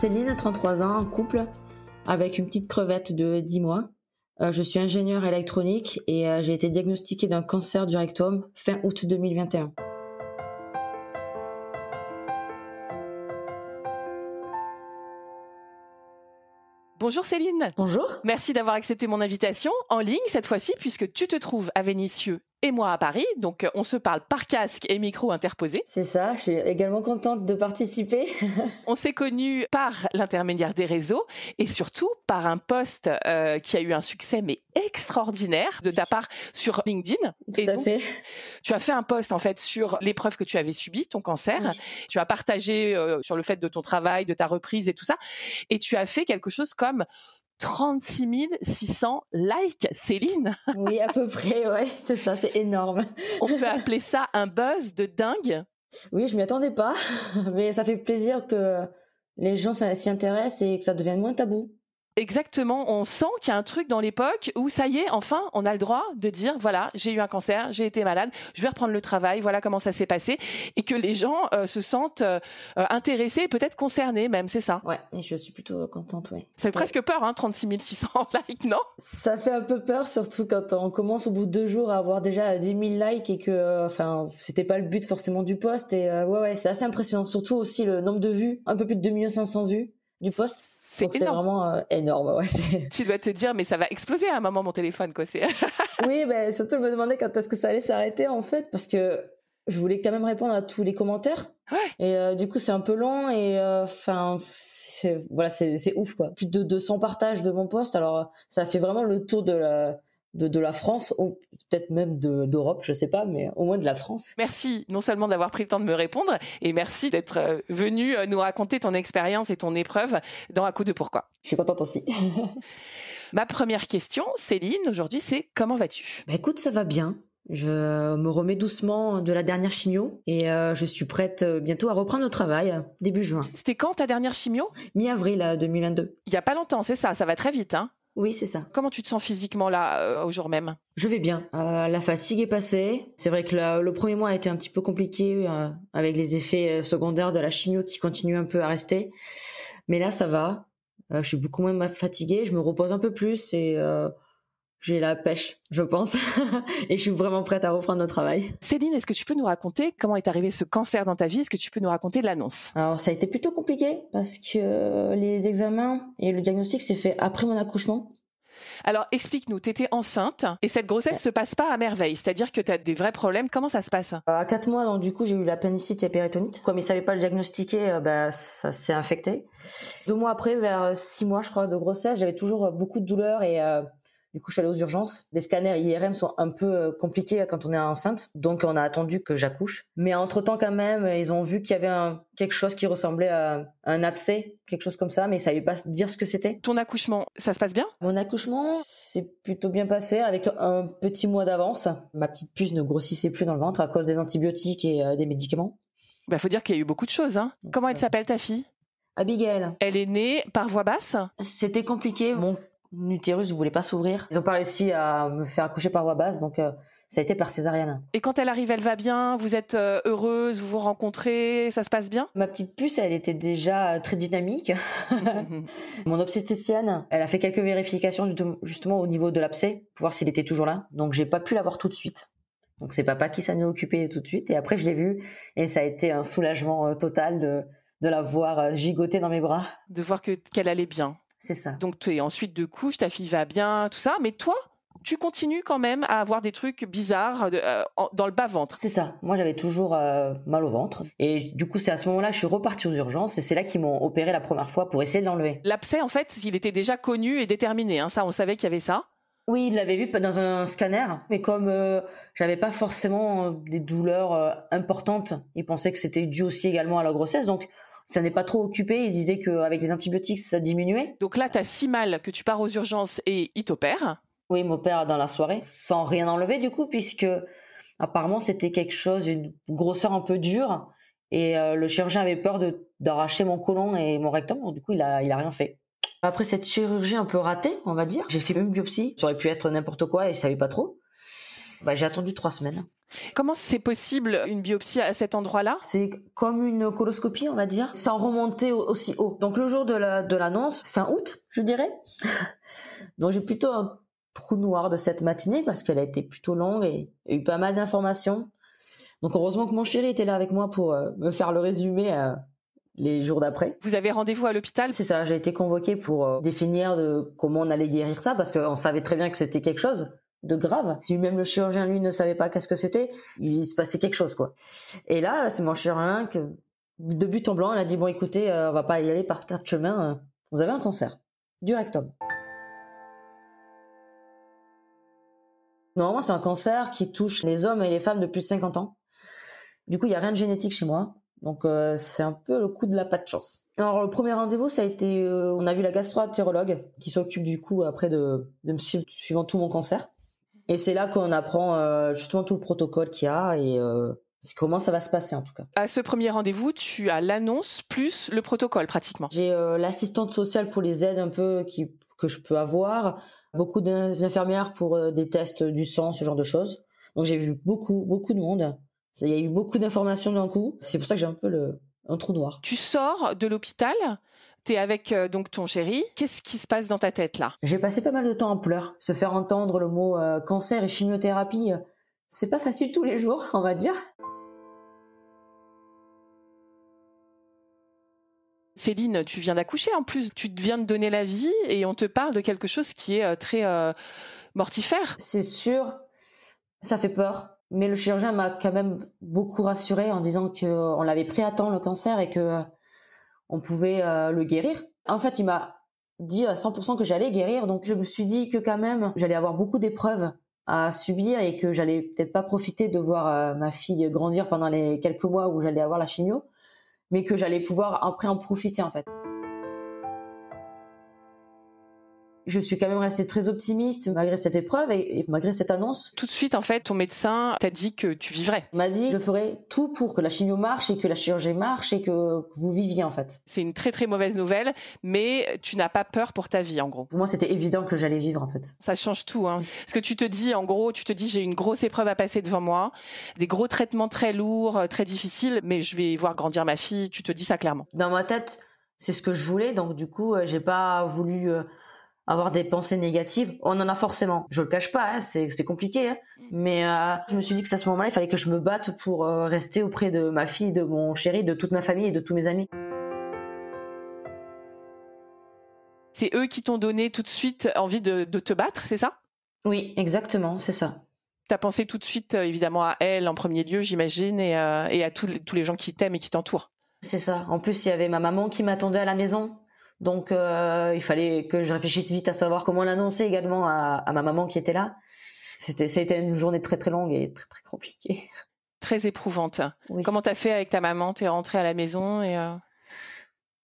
Céline, 33 ans, en couple, avec une petite crevette de 10 mois. Euh, je suis ingénieur électronique et euh, j'ai été diagnostiquée d'un cancer du rectum fin août 2021. Bonjour Céline. Bonjour. Merci d'avoir accepté mon invitation en ligne cette fois-ci puisque tu te trouves à Vénissieux et moi à Paris. Donc on se parle par casque et micro interposé. C'est ça, je suis également contente de participer. on s'est connus par l'intermédiaire des réseaux et surtout par un post euh, qui a eu un succès mais extraordinaire de ta part sur LinkedIn. Tout à fait. Tu as fait un post en fait sur l'épreuve que tu avais subie, ton cancer. Tu as partagé euh, sur le fait de ton travail, de ta reprise et tout ça. Et tu as fait quelque chose comme 36 600 likes, Céline. Oui, à peu près, ouais, c'est ça, c'est énorme. On peut appeler ça un buzz de dingue. Oui, je m'y attendais pas, mais ça fait plaisir que les gens s'y intéressent et que ça devienne moins tabou. Exactement, on sent qu'il y a un truc dans l'époque où ça y est, enfin, on a le droit de dire voilà, j'ai eu un cancer, j'ai été malade, je vais reprendre le travail, voilà comment ça s'est passé, et que les gens euh, se sentent euh, intéressés, peut-être concernés même, c'est ça. Ouais, et je suis plutôt contente, ouais. Ça fait presque peur, hein, 36 600 likes, non? Ça fait un peu peur, surtout quand on commence au bout de deux jours à avoir déjà 10 000 likes et que, euh, enfin, c'était pas le but forcément du post. Et ouais, ouais, c'est assez impressionnant, surtout aussi le nombre de vues, un peu plus de 2 500 vues du post. C'est vraiment euh, énorme. Ouais, tu dois te dire, mais ça va exploser à un moment mon téléphone, quoi. oui, ben surtout je me demandais quand est-ce que ça allait s'arrêter en fait, parce que je voulais quand même répondre à tous les commentaires. Ouais. Et euh, du coup, c'est un peu long et euh, enfin, voilà, c'est ouf quoi. Plus de 200 partages de mon post. Alors, ça fait vraiment le tour de la de, de la France, ou peut-être même d'Europe, je sais pas, mais au moins de la France. Merci non seulement d'avoir pris le temps de me répondre, et merci d'être euh, venu euh, nous raconter ton expérience et ton épreuve dans Un coup de pourquoi. Je suis contente aussi. Ma première question, Céline, aujourd'hui, c'est comment vas-tu? Bah Écoute, ça va bien. Je me remets doucement de la dernière chimio et euh, je suis prête bientôt à reprendre le travail début juin. C'était quand ta dernière chimio? Mi-avril 2022. Il y a pas longtemps, c'est ça, ça va très vite hein? Oui, c'est ça. Comment tu te sens physiquement là, euh, au jour même? Je vais bien. Euh, la fatigue est passée. C'est vrai que le premier mois a été un petit peu compliqué euh, avec les effets secondaires de la chimio qui continuent un peu à rester. Mais là, ça va. je suis beaucoup moins fatiguée. Je me repose un peu plus et j'ai la pêche, je pense, et je suis vraiment prête à reprendre le travail. Céline, est-ce que tu peux nous raconter comment est arrivé ce cancer dans ta vie? Est-ce que tu peux nous raconter l'annonce? Alors, ça a été plutôt compliqué parce que les examens et le diagnostic s'est fait après mon accouchement. Alors, explique-nous, tu étais enceinte et cette grossesse se passe pas à merveille, c'est-à-dire que tu as des vrais problèmes. Comment ça se passe? À quatre mois, donc du coup, j'ai eu l'appendicite et la péritonite. Comme ils savaient pas le diagnostiquer, euh, bah, ça s'est infecté. Deux mois après, vers six mois, je crois, de grossesse, j'avais toujours beaucoup de douleurs et euh, du coup, je suis allée aux urgences. Les scanners IRM sont un peu euh, compliqués quand on est enceinte, donc on a attendu que j'accouche. Mais entre temps, quand même, ils ont vu qu'il y avait un, quelque chose qui ressemblait à un abcès, quelque chose comme ça, mais ils savaient pas dire ce que c'était. Ton accouchement, ça se passe bien? Mon accouchement, c'est plutôt bien passé avec un petit mois d'avance. Ma petite puce ne grossissait plus dans le ventre à cause des antibiotiques et euh, des médicaments. Bah, faut dire qu'il y a eu beaucoup de choses. Hein. Comment elle s'appelle ta fille? Abigail. Elle est née par voie basse? C'était compliqué. Mon l'utérus ne voulait pas s'ouvrir. Ils n'ont pas réussi à me faire accoucher par voie basse, donc euh, ça a été par césarienne. Et quand elle arrive, elle va bien? Vous êtes euh, heureuse? Vous vous rencontrez? Ça se passe bien? Ma petite puce, elle était déjà très dynamique. Mon obstétricienne, elle a fait quelques vérifications justement au niveau de l'abcès pour voir s'il était toujours là. Donc j'ai pas pu l'avoir tout de suite. Donc c'est papa qui s'en est occupé tout de suite. Et après je l'ai vu et ça a été un soulagement euh, total de de la voir gigoter dans mes bras. De voir que qu'elle allait bien. C'est ça. Donc tu es ensuite de couche, ta fille va bien, tout ça, mais toi, tu continues quand même à avoir des trucs bizarres euh, dans le bas ventre. C'est ça. Moi, j'avais toujours euh, mal au ventre. Et du coup, c'est à ce moment-là que je suis repartie aux urgences et c'est là qu'ils m'ont opéré la première fois pour essayer de l'enlever. L'abcès, en fait, il était déjà connu et déterminé. Hein. Ça, on savait qu'il y avait ça. Oui, il l'avait vu dans un scanner, mais comme euh, j'avais pas forcément des douleurs importantes, il pensait que c'était dû aussi également à la grossesse. Donc, ça n'est pas trop occupé. Ils disaient qu'avec les antibiotiques, ça diminuait. Donc là, tu as si mal que tu pars aux urgences et ils t'opèrent. Oui, ils m'opèrent dans la soirée, sans rien enlever du coup, puisque apparemment c'était quelque chose, une grosseur un peu dure. Et euh, le chirurgien avait peur d'arracher mon côlon et mon rectum, donc du coup il a il a rien fait. Après cette chirurgie un peu ratée, on va dire, j'ai fait une biopsie. Ça aurait pu être n'importe quoi et je savais pas trop. Bah, j'ai attendu trois semaines. Comment c'est possible une biopsie à cet endroit-là? C'est comme une coloscopie, on va dire, sans remonter aussi haut. Donc le jour de la de l'annonce, fin août, je dirais. donc j'ai plutôt un trou noir de cette matinée parce qu'elle a été plutôt longue et il y a eu pas mal d'informations. Donc heureusement que mon chéri était là avec moi pour euh, me faire le résumé euh, les jours d'après. Vous avez rendez-vous à l'hôpital? C'est ça, j'ai été convoquée pour euh, définir de comment on allait guérir ça parce qu'on savait très bien que c'était quelque chose de grave. Si même le chirurgien lui ne savait pas qu'est-ce que c'était, il se passait quelque chose quoi. Et là, c'est mon chirurgien que de but en blanc, il a dit bon écoutez, on va pas y aller par quatre chemins, vous avez un cancer du rectum. Normalement, c'est un cancer qui touche les hommes et les femmes depuis 50 ans. Du coup, il y a rien de génétique chez moi. Donc euh, c'est un peu le coup de la pas de chance. Alors le premier rendez-vous, ça a été, euh, on a vu la gastro-entérologue qui s'occupe du coup après de, de me suivre suivant tout mon cancer. Et c'est là qu'on apprend euh, justement tout le protocole qu'il y a et euh, comment ça va se passer en tout cas. À ce premier rendez-vous, tu as l'annonce plus le protocole pratiquement. J'ai euh, l'assistante sociale pour les aides un peu qui, que je peux avoir, beaucoup d'infirmières pour euh, des tests du sang, ce genre de choses. Donc j'ai vu beaucoup, beaucoup de monde. Il y a eu beaucoup d'informations d'un coup. C'est pour ça que j'ai un peu le, un trou noir. Tu sors de l'hôpital, tu es avec euh, donc ton chéri. Qu'est-ce qui se passe dans ta tête là? J'ai passé pas mal de temps en pleurs. Se faire entendre le mot euh, cancer et chimiothérapie, euh, c'est pas facile tous les jours, on va dire. Céline, tu viens d'accoucher en plus, tu viens de donner la vie et on te parle de quelque chose qui est très euh, mortifère. C'est sûr, ça fait peur. Mais le chirurgien m'a quand même beaucoup rassuré en disant qu'on l'avait pris à temps le cancer et que on pouvait euh, le guérir. En fait, il m'a dit à 100% que j'allais guérir, donc je me suis dit que quand même j'allais avoir beaucoup d'épreuves à subir et que j'allais peut-être pas profiter de voir euh, ma fille grandir pendant les quelques mois où j'allais avoir la chimio, mais que j'allais pouvoir après en profiter en fait. Je suis quand même restée très optimiste malgré cette épreuve et, et, malgré cette annonce. Tout de suite, en fait, ton médecin t'a dit que tu vivrais. Il m'a dit je ferai tout pour que la chimio marche et que la chirurgie marche et que, que vous viviez en fait. C'est une très très mauvaise nouvelle, mais tu n'as pas peur pour ta vie en gros. Pour moi, c'était évident que j'allais vivre en fait. Ça change tout. Hein. Parce que tu te dis, en gros, tu te dis j'ai une grosse épreuve à passer devant moi, des gros traitements très lourds, très difficiles, mais je vais voir grandir ma fille. Tu te dis ça clairement. Dans ma tête, c'est ce que je voulais, donc du coup, euh, j'ai pas voulu. Avoir des pensées négatives, on en a forcément. Je le cache pas, hein, c'est c'est compliqué, hein. mais euh, je me suis dit que à ce moment-là, il fallait que je me batte pour euh, rester auprès de ma fille, de mon chéri, de toute ma famille et de tous mes amis. C'est eux qui t'ont donné tout de suite envie de, de te battre, c'est ça? Oui, exactement, c'est ça. T'as pensé tout de suite, euh, évidemment, à elle en premier lieu, j'imagine, et, euh, et à tous les, tous les gens qui t'aiment et qui t'entourent? C'est ça. En plus, il y avait ma maman qui m'attendait à la maison. Donc euh, il fallait que je réfléchisse vite à savoir comment l'annoncer également à, à, ma maman qui était là. C'était ça a été une journée très très longue et très très compliquée. Très éprouvante. Oui. Comment t'as fait avec ta maman? T'es rentrée à la maison et euh...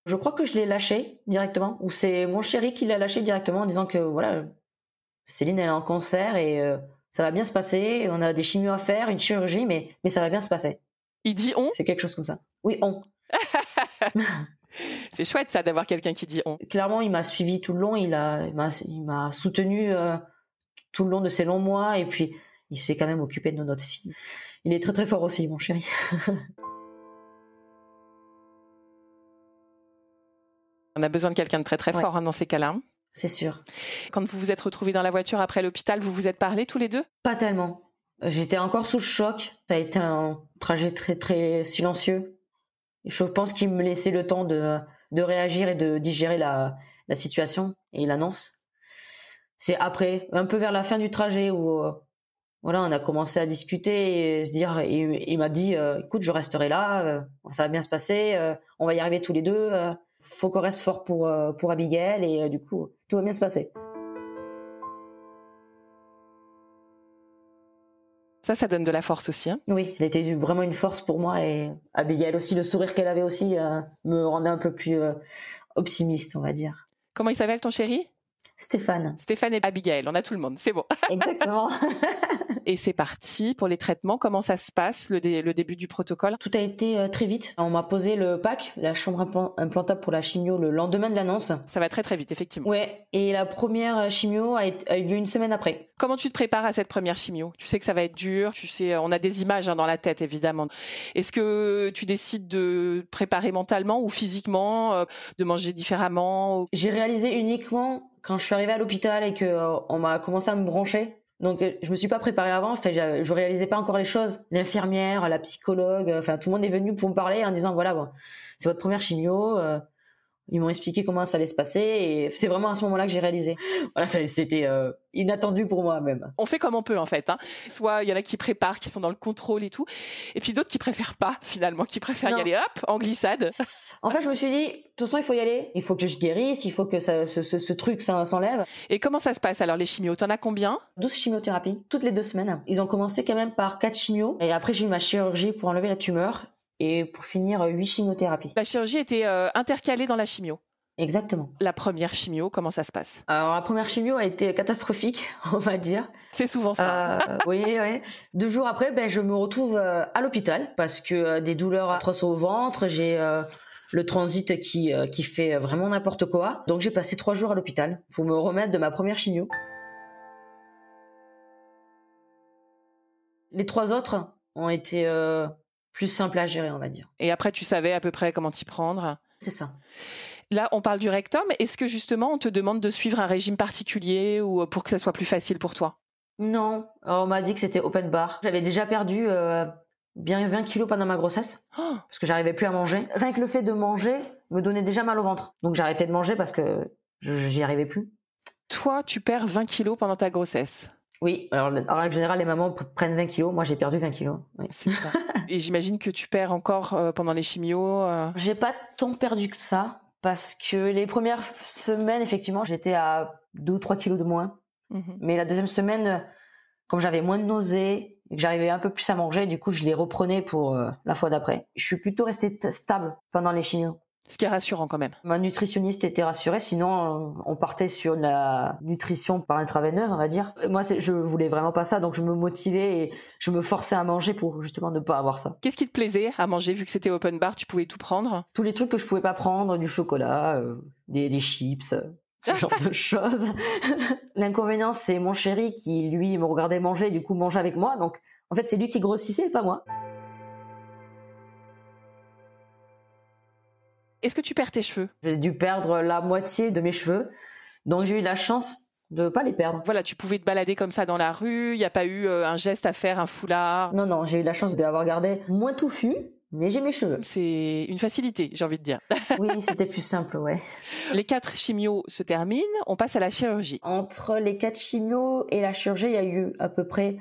Je crois que je l'ai lâché directement, ou c'est mon chéri qui l'a lâché directement en disant que voilà, Céline elle est en cancer et euh, ça va bien se passer. On a des chimios à faire, une chirurgie, mais mais ça va bien se passer. Il dit on? C'est quelque chose comme ça. Oui on. C'est chouette ça d'avoir quelqu'un qui dit on. Clairement, il m'a suivi tout le long, il a, il m'a soutenu euh, tout le long de ces longs mois, et puis il s'est quand même occupé de notre fille. Il est très très fort aussi, mon chéri. On a besoin de quelqu'un de très très Ouais. fort hein, dans ces cas-là. C'est sûr. Quand vous vous êtes retrouvés dans la voiture après l'hôpital, vous vous êtes parlé tous les deux? Pas tellement. J'étais encore sous le choc. Ça a été un trajet très très silencieux. Je pense qu'il me laissait le temps de, de réagir et de digérer la, la situation et l'annonce. C'est après, un peu vers la fin du trajet où euh, voilà, on a commencé à discuter et se dire. Il m'a dit, euh, écoute, je resterai là, euh, ça va bien se passer, on va y arriver tous les deux. faut qu'on reste fort pour pour Abigail et du coup, tout va bien se passer. Ça, ça donne de la force aussi. Hein oui, elle était vraiment une force pour moi et Abigail aussi, le sourire qu'elle avait aussi euh, me rendait un peu plus euh, optimiste, on va dire. Comment il s'appelle ton chéri? Stéphane. Stéphane et Abigail, on a tout le monde, c'est bon. Exactement. et c'est parti pour les traitements. Comment ça se passe, le, le début du protocole? Tout a été euh, très vite. On m'a posé le pack, la chambre implantable pour la chimio, le lendemain de l'annonce. Ça va très très vite, effectivement. Ouais, et la première euh, chimio a, a, eu lieu une semaine après. Comment tu te prépares à cette première chimio? Tu sais que ça va être dur, tu sais, on a des images hein, dans la tête, évidemment. Est-ce que tu décides de préparer mentalement ou physiquement, euh, de manger différemment J'ai réalisé uniquement quand je suis arrivée à l'hôpital et que on m'a commencé à me brancher. Donc euh, je me suis pas préparée avant, enfin je réalisais pas encore les choses. L'infirmière, la psychologue, enfin tout le monde est venu pour me parler en disant voilà bon, c'est votre première chimio, euh, ils m'ont expliqué comment ça allait se passer et c'est vraiment à ce moment-là que j'ai réalisé. Voilà, c'était euh, inattendu pour moi même. On fait comme on peut en fait. Hein. Soit il y en a qui préparent, qui sont dans le contrôle et tout, et puis d'autres qui préfèrent pas finalement, qui préfèrent y aller hop en glissade. En fait, je me suis dit, de toute façon, il faut y aller. Il faut que je guérisse, il faut que ça, ce, ce, ce, truc ça s'enlève. Et comment ça se passe alors les chimios? T'en as combien? 12 chimiothérapies toutes les deux semaines. Ils ont commencé quand même par 4 chimios et après j'ai eu ma chirurgie pour enlever la tumeur et pour finir, huit chimiothérapies. La chirurgie était euh, intercalée dans la chimio. Exactement. La première chimio, comment ça se passe? Alors la première chimio a été catastrophique, on va dire. C'est souvent ça. Euh, oui, oui. Deux jours après, ben je me retrouve euh, à l'hôpital parce que euh, des douleurs atroces au ventre, j'ai euh, le transit qui qui fait vraiment n'importe quoi. Donc j'ai passé trois jours à l'hôpital pour me remettre de ma première chimio. Les trois autres ont été plus simples à gérer, on va dire. Et après, tu savais à peu près comment t'y prendre C'est ça. Là, on parle du rectum. Est-ce que justement, on te demande de suivre un régime particulier ou pour que ça soit plus facile pour toi? Non, on m'a dit que c'était open bar. J'avais déjà perdu euh, bien 20 kilos pendant ma grossesse oh parce que j'arrivais plus à manger. Rien que le fait de manger me donnait déjà mal au ventre. Donc j'arrêtais de manger parce que j'y arrivais plus. Toi, tu perds 20 kilos pendant ta grossesse oui, alors en règle générale, les mamans prennent 20 kilos. Moi, j'ai perdu 20 kilos. Oui. C'est ça. Et j'imagine que tu perds encore euh, pendant les chimios. Euh... J'ai pas tant perdu que ça parce que les premières semaines, effectivement, j'étais à 2 ou 3 kilos de moins. Mmh Mais la deuxième semaine, comme j'avais moins de nausées et que j'arrivais un peu plus à manger, du coup, je les reprenais pour euh, la fois d'après. Je suis plutôt restée stable pendant les chimios. Ce qui est rassurant quand même. Ma nutritionniste était rassurée, sinon on partait sur la nutrition par intraveineuse, on va dire. Moi, je voulais vraiment pas ça, donc je me motivais et je me forçais à manger pour justement ne pas avoir ça. Qu'est-ce qui te plaisait à manger vu que c'était open bar, tu pouvais tout prendre? Tous les trucs que je pouvais pas prendre, du chocolat, euh, des, des chips, ce genre de choses. L'inconvénient, c'est mon chéri qui, lui, me regardait manger, du coup, mangeait avec moi. Donc, en fait, c'est lui qui grossissait, pas moi. Est-ce que tu perds tes cheveux? J'ai dû perdre la moitié de mes cheveux. Donc j'ai eu la chance de pas les perdre. Voilà, tu pouvais te balader comme ça dans la rue, il n'y a pas eu euh, un geste à faire, un foulard. Non, non, j'ai eu la chance d'avoir gardé moins touffu, mais j'ai mes cheveux. C'est une facilité, j'ai envie de dire. oui, c'était plus simple, ouais. Les quatre chimios se terminent, on passe à la chirurgie. Entre les quatre chimios et la chirurgie, il y a eu à peu près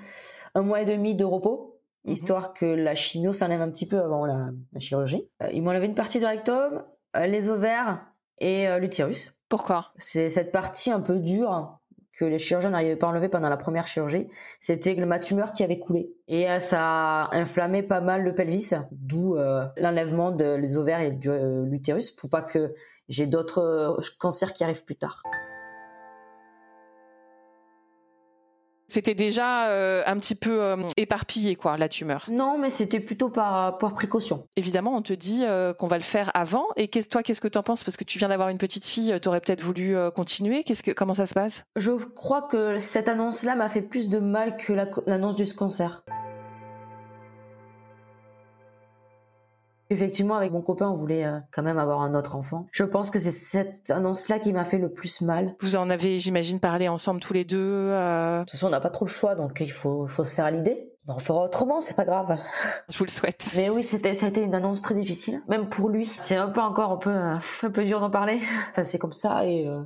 un mois et demi de repos, mhm. histoire que la chimio s'enlève un petit peu avant la, chirurgie. Euh, ils m'ont enlevé une partie du rectum, les ovaires et euh, l'utérus. Pourquoi? C'est cette partie un peu dure que les chirurgiens n'arrivaient pas à enlever pendant la première chirurgie. C'était ma tumeur qui avait coulé. Et euh, ça a inflammé pas mal le pelvis, d'où l'enlèvement des ovaires et de l'utérus pour pas que j'ai d'autres cancers qui arrivent plus tard. C'était déjà euh, un petit peu euh, éparpillé, quoi, la tumeur. Non, mais c'était plutôt par, par précaution. Évidemment, on te dit euh, qu'on va le faire avant. Et qu'est-ce, toi, qu'est-ce que tu en penses? Parce que tu viens d'avoir une petite fille, tu aurais peut-être voulu continuer. Qu'est-ce que, comment ça se passe? Je crois que cette annonce-là m'a fait plus de mal que l'annonce du cancer. Effectivement, avec mon copain, on voulait euh, quand même avoir un autre enfant. Je pense que c'est cette annonce-là qui m'a fait le plus mal. Vous en avez, j'imagine, parlé ensemble tous les deux. Euh... De toute façon, on n'a pas trop le choix, donc il faut, faut se faire à l'idée. On fera autrement, c'est pas grave. Je vous le souhaite. Mais oui, c'était, ça a été une annonce très difficile, même pour lui. C'est un peu encore un peu, euh, un peu dur d'en parler. Enfin, c'est comme ça et euh,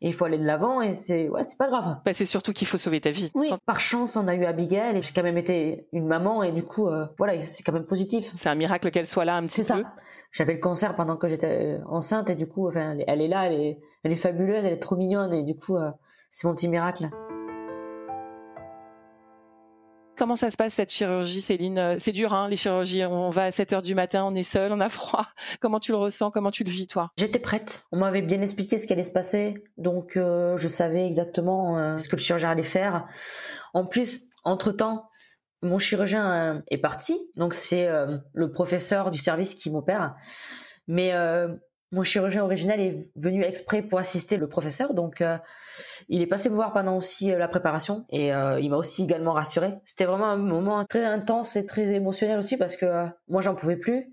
et il faut aller de l'avant et c'est ouais c'est pas grave. Bah, c'est surtout qu'il faut sauver ta vie. Oui. Par chance on a eu Abigail et j'ai quand même été une maman et du coup euh, voilà c'est quand même positif. C'est un miracle qu'elle soit là un petit peu c'est ça. j'avais le cancer pendant que j'étais euh, enceinte et du coup enfin elle est là elle est elle est fabuleuse elle est trop mignonne et du coup euh, c'est mon petit miracle Comment ça se passe cette chirurgie, Céline? C'est dur, hein, les chirurgies. On va à 7 heures du matin, on est seul, on a froid. Comment tu le ressens? Comment tu le vis, toi? J'étais prête. On m'avait bien expliqué ce qui allait se passer, donc euh, je savais exactement euh, ce que le chirurgien allait faire. En plus, entre temps, mon chirurgien euh, est parti, donc c'est le professeur du service qui m'opère. Mais mon chirurgien original est venu exprès pour assister le professeur, donc euh, il est passé me voir pendant aussi euh, la préparation et euh, il m'a aussi également rassuré. C'était vraiment un moment très intense et très émotionnel aussi parce que moi j'en pouvais plus,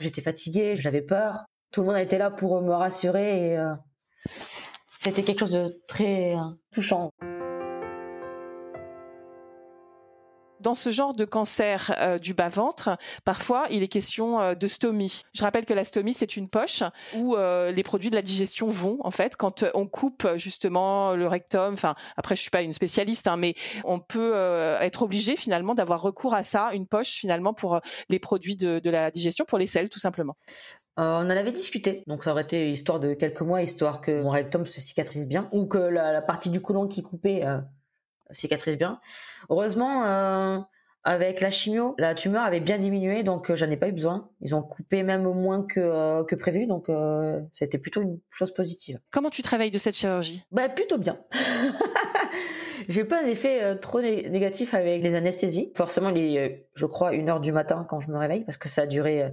j'étais fatiguée, j'avais peur. Tout le monde était là pour me rassurer et c'était quelque chose de très touchant. Dans ce genre de cancer euh, du bas-ventre, parfois il est question euh, de stomie. Je rappelle que la stomie, c'est une poche où euh, les produits de la digestion vont, en fait, quand on coupe justement le rectum. Enfin, après, je suis pas une spécialiste, hein, mais on peut être obligé finalement d'avoir recours à ça, une poche finalement pour les produits de, la digestion, pour les selles, tout simplement. on en avait discuté, donc ça aurait été histoire de quelques mois, histoire que mon rectum se cicatrise bien, ou que la, partie du côlon qui coupait cicatrise bien. Heureusement, euh, avec la chimio, la tumeur avait bien diminué, donc euh, j'en ai pas eu besoin. Ils ont coupé même moins que, euh, que prévu, donc c'était plutôt une chose positive. Comment tu travailles de cette chirurgie? Bah plutôt bien. J'ai pas un effet trop négatif avec les anesthésies. Forcément, il est, je crois, une heure du matin quand je me réveille, parce que ça a duré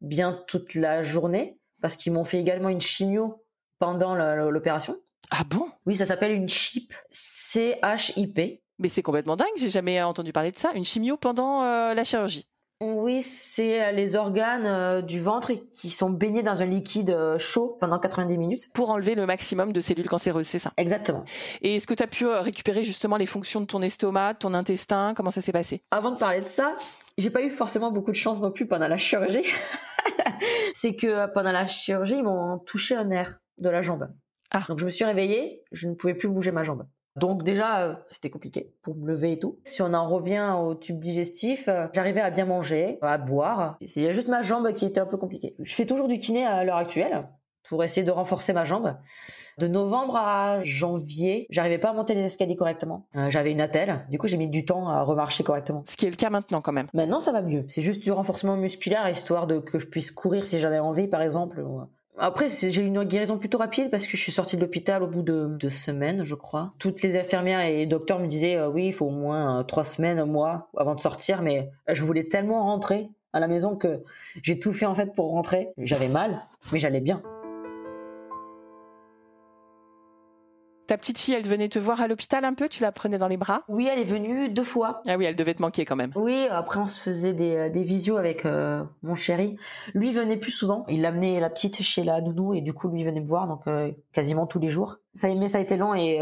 bien toute la journée, parce qu'ils m'ont fait également une chimio pendant l'opération. Ah bon? Oui, ça s'appelle une CHIP. C-H-I-P. Mais c'est complètement dingue, j'ai jamais entendu parler de ça. Une chimio pendant euh, la chirurgie. Oui, c'est euh, les organes euh, du ventre qui sont baignés dans un liquide chaud pendant 90 minutes. Pour enlever le maximum de cellules cancéreuses, c'est ça? Exactement. Et est-ce que tu as pu récupérer justement les fonctions de ton estomac, ton intestin? Comment ça s'est passé? Avant de parler de ça, j'ai pas eu forcément beaucoup de chance non plus pendant la chirurgie. c'est que pendant la chirurgie, ils m'ont touché un nerf de la jambe. Ah. Donc je me suis réveillée, je ne pouvais plus bouger ma jambe. Donc déjà, euh, c'était compliqué pour me lever et tout. Si on en revient au tube digestif, euh, j'arrivais à bien manger, à boire. Il y a juste ma jambe qui était un peu compliquée. Je fais toujours du kiné à l'heure actuelle pour essayer de renforcer ma jambe. De novembre à janvier, j'arrivais pas à monter les escaliers correctement. Euh, j'avais une attelle, du coup j'ai mis du temps à remarcher correctement. Ce qui est le cas maintenant quand même. Maintenant ça va mieux. C'est juste du renforcement musculaire histoire de que je puisse courir si j'en ai envie par exemple. Après, j'ai eu une guérison plutôt rapide parce que je suis sortie de l'hôpital au bout de deux semaines, je crois. Toutes les infirmières et docteurs me disaient euh, oui, il faut au moins euh, trois semaines, un mois avant de sortir, mais euh, je voulais tellement rentrer à la maison que j'ai tout fait en fait pour rentrer. J'avais mal, mais j'allais bien. Ta petite fille, elle venait te voir à l'hôpital un peu Tu la prenais dans les bras? Oui, elle est venue deux fois. Ah oui, elle devait te manquer quand même. Oui, après on se faisait des, euh, des visios avec euh, mon chéri. Lui venait plus souvent. Il amenait la petite chez la nounou et du coup lui venait me voir donc euh, quasiment tous les jours. Ça, mais ça a été long et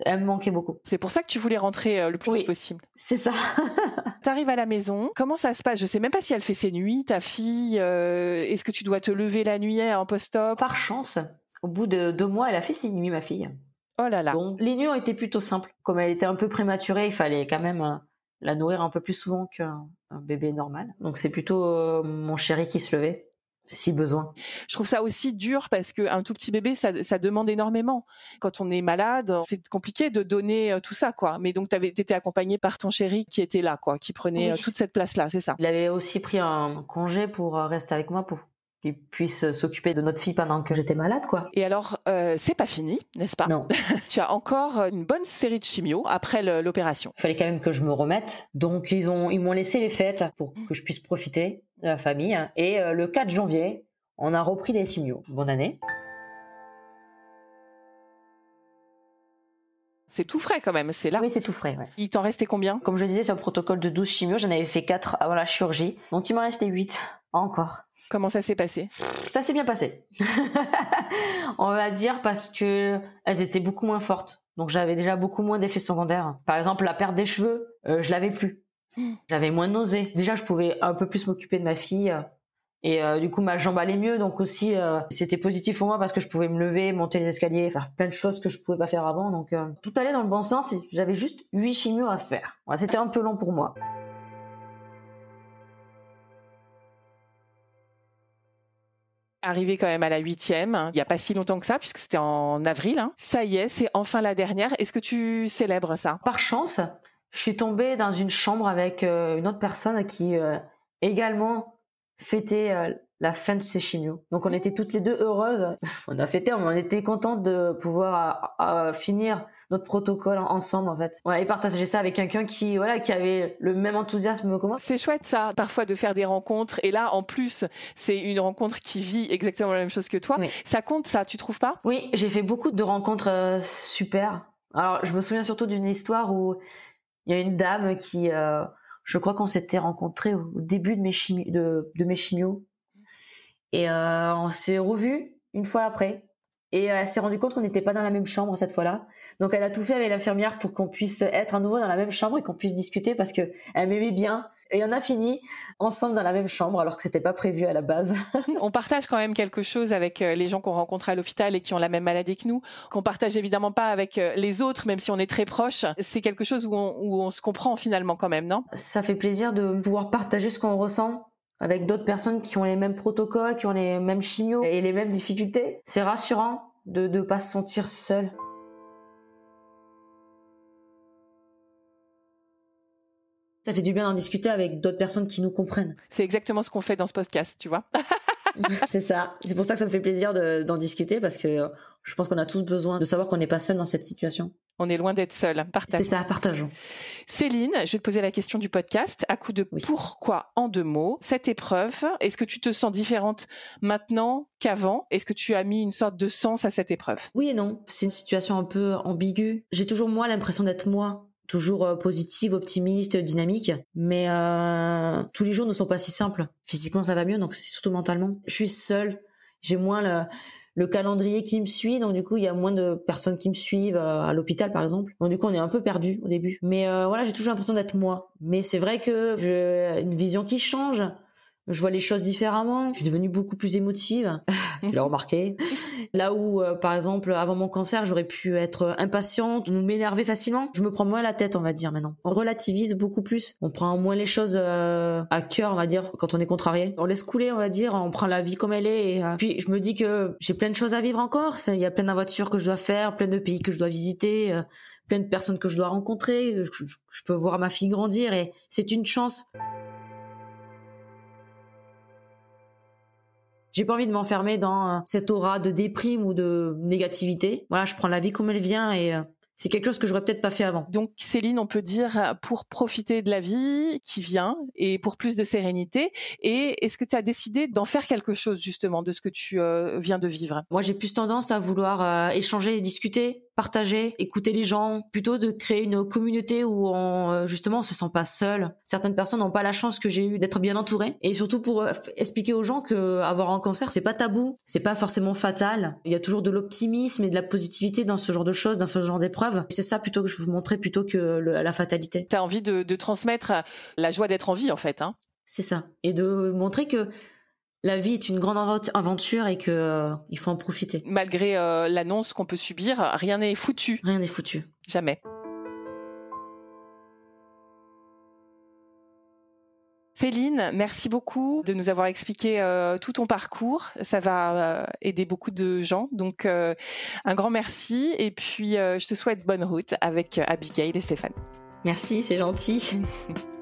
elle me manquait beaucoup. C'est pour ça que tu voulais rentrer le plus vite possible. C'est ça. T'arrives à la maison, comment ça se passe? Je sais même pas si elle fait ses nuits, ta fille. Est-ce que tu dois te lever la nuit en post-op? Par chance, au bout de deux mois, elle a fait ses nuits, ma fille. Oh là là. Donc, les nuits ont été plutôt simples. Comme elle était un peu prématurée, il fallait quand même euh, la nourrir un peu plus souvent qu'un bébé normal. Donc, c'est plutôt euh, mon chéri qui se levait si besoin. Je trouve ça aussi dur parce qu'un tout petit bébé, ça, demande énormément. Quand on est malade, c'est compliqué de donner euh, tout ça, quoi. Mais donc, tu étais accompagné par ton chéri qui était là, quoi, qui prenait toute cette place-là, c'est ça. Il avait aussi pris un congé pour rester avec moi pour qu'il puisse s'occuper de notre fille pendant que j'étais malade, quoi. Et alors, euh, c'est pas fini, n'est-ce pas? Non. tu as encore une bonne série de chimio après l'opération. Il fallait quand même que je me remette. Donc, ils ont, ils m'ont laissé les fêtes pour que je puisse profiter de la famille. Et euh, le 4 janvier, on a repris les chimios. Bonne année. C'est tout frais quand même, c'est là. Oui, c'est tout frais. Il t'en restait combien? Comme je disais, sur le protocole de 12 chimios, j'en avais fait 4 avant la chirurgie. Donc il m'en restait 8 encore. Comment ça s'est passé? Ça s'est bien passé. On va dire parce que elles étaient beaucoup moins fortes. Donc j'avais déjà beaucoup moins d'effets secondaires. Par exemple, la perte des cheveux, euh, je l'avais plus. Hmm. J'avais moins de nausées. Déjà, je pouvais un peu plus m'occuper de ma fille. Et euh, du coup, ma jambe allait mieux, donc aussi euh, c'était positif pour moi parce que je pouvais me lever, monter les escaliers, faire plein de choses que je pouvais pas faire avant. Donc euh, tout allait dans le bon sens. et J'avais juste huit chimios à faire. c'était un peu long pour moi. Arrivé quand même à la huitième, hein, il n'y a pas si longtemps que ça, puisque c'était en avril. Hein. Ça y est, c'est enfin la dernière. Est-ce que tu célèbres ça? Par chance, je suis tombée dans une chambre avec une autre personne qui également fêtait la fin de ses chimios. Donc on était toutes les deux heureuses. On a fêté, on était contentes de pouvoir finir notre protocole ensemble en fait. Voilà, et partager ça avec quelqu'un qui voilà qui avait le même enthousiasme que moi. C'est chouette ça, parfois de faire des rencontres et là en plus, c'est une rencontre qui vit exactement la même chose que toi. Ça compte ça, tu trouves pas? Oui, j'ai fait beaucoup de rencontres euh, super. Alors, je me souviens surtout d'une histoire où il y a une dame qui euh, je crois qu'on s'était rencontrés au début de mes chimi de, de mes chimios et euh, on s'est revus une fois après et elle s'est rendue compte qu'on n'était pas dans la même chambre cette fois-là. Donc elle a tout fait avec l'infirmière pour qu'on puisse être à nouveau dans la même chambre et qu'on puisse discuter parce que elle m'aimait bien. Et on a fini ensemble dans la même chambre alors que c'était pas prévu à la base. on partage quand même quelque chose avec euh, les gens qu'on rencontre à l'hôpital et qui ont la même maladie que nous, qu'on partage évidemment pas avec euh, les autres, même si on est très proches. C'est quelque chose où on, où on se comprend finalement quand même, non? Ça fait plaisir de pouvoir partager ce qu'on ressent avec d'autres personnes qui ont les mêmes protocoles, qui ont les mêmes chimios et les mêmes difficultés. C'est rassurant de ne pas se sentir seul. Ça fait du bien d'en discuter avec d'autres personnes qui nous comprennent. C'est exactement ce qu'on fait dans ce podcast, tu vois. c'est ça. C'est pour ça que ça me fait plaisir d'en discuter parce que euh, je pense qu'on a tous besoin de savoir qu'on n'est pas seul dans cette situation. On est loin d'être seul. Partageons. C'est ça, partageons. Céline, je vais te poser la question du podcast à coup de pourquoi en deux mots cette épreuve. Est-ce que tu te sens différente maintenant qu'avant? Est-ce que tu as mis une sorte de sens à cette épreuve? Oui et non. C'est une situation un peu ambiguë. J'ai toujours moi l'impression d'être moi toujours euh, positive, optimiste, dynamique. Mais euh, tous les jours ne sont pas si simples. Physiquement, ça va mieux, donc c'est surtout mentalement. Je suis seule. J'ai moins le, le, calendrier qui me suit, donc du coup, il y a moins de personnes qui me suivent euh, à l'hôpital, par exemple. Donc du coup, on est un peu perdu au début. Mais euh, voilà, j'ai toujours l'impression d'être moi. Mais c'est vrai que j'ai une vision qui change je vois les choses différemment. Je suis devenue beaucoup plus émotive. tu l'as remarqué. Là où, euh, par exemple, avant mon cancer, j'aurais pu être impatiente, m'énerver facilement. Je me prends moins la tête, on va dire maintenant. On relativise beaucoup plus. On prend moins les choses euh, à cœur, on va dire, quand on est contrarié. On laisse couler, on va dire. On prend la vie comme elle est. Et, euh, puis je me dis que j'ai plein de choses à vivre encore. Il y a plein d'aventures que je dois faire, plein de pays que je dois visiter, plein de personnes que je dois rencontrer. je peux voir ma fille grandir et c'est une chance. J'ai pas envie de m'enfermer dans euh, cette aura de déprime ou de négativité. Voilà, je prends la vie comme elle vient et euh, c'est quelque chose que j'aurais peut-être pas fait avant. Donc Céline, on peut dire pour profiter de la vie qui vient et pour plus de sérénité. Et est-ce que tu as décidé d'en faire quelque chose justement de ce que tu euh, viens de vivre? Moi, j'ai plus tendance à vouloir échanger et discuter partager, écouter les gens, plutôt de créer une communauté où on euh, justement on se sent pas seul. Certaines personnes n'ont pas la chance que j'ai eu d'être bien entourée et surtout pour euh, expliquer aux gens que avoir un cancer c'est pas tabou, c'est pas forcément fatal. Il y a toujours de l'optimisme et de la positivité dans ce genre de choses, dans ce genre d'épreuves. C'est ça plutôt que je vous montrer plutôt que la fatalité. Tu as envie de, de transmettre la joie d'être en vie en fait, hein C'est ça et de montrer que la vie est une grande aventure et que euh, il faut en profiter. Malgré euh, l'annonce qu'on peut subir, rien n'est foutu. Rien n'est foutu. Jamais. Céline, merci beaucoup de nous avoir expliqué euh, tout ton parcours. Ça va aider beaucoup de gens. Donc, un grand merci. Et puis, je te souhaite bonne route avec Abigail et Stéphane. Merci, c'est gentil.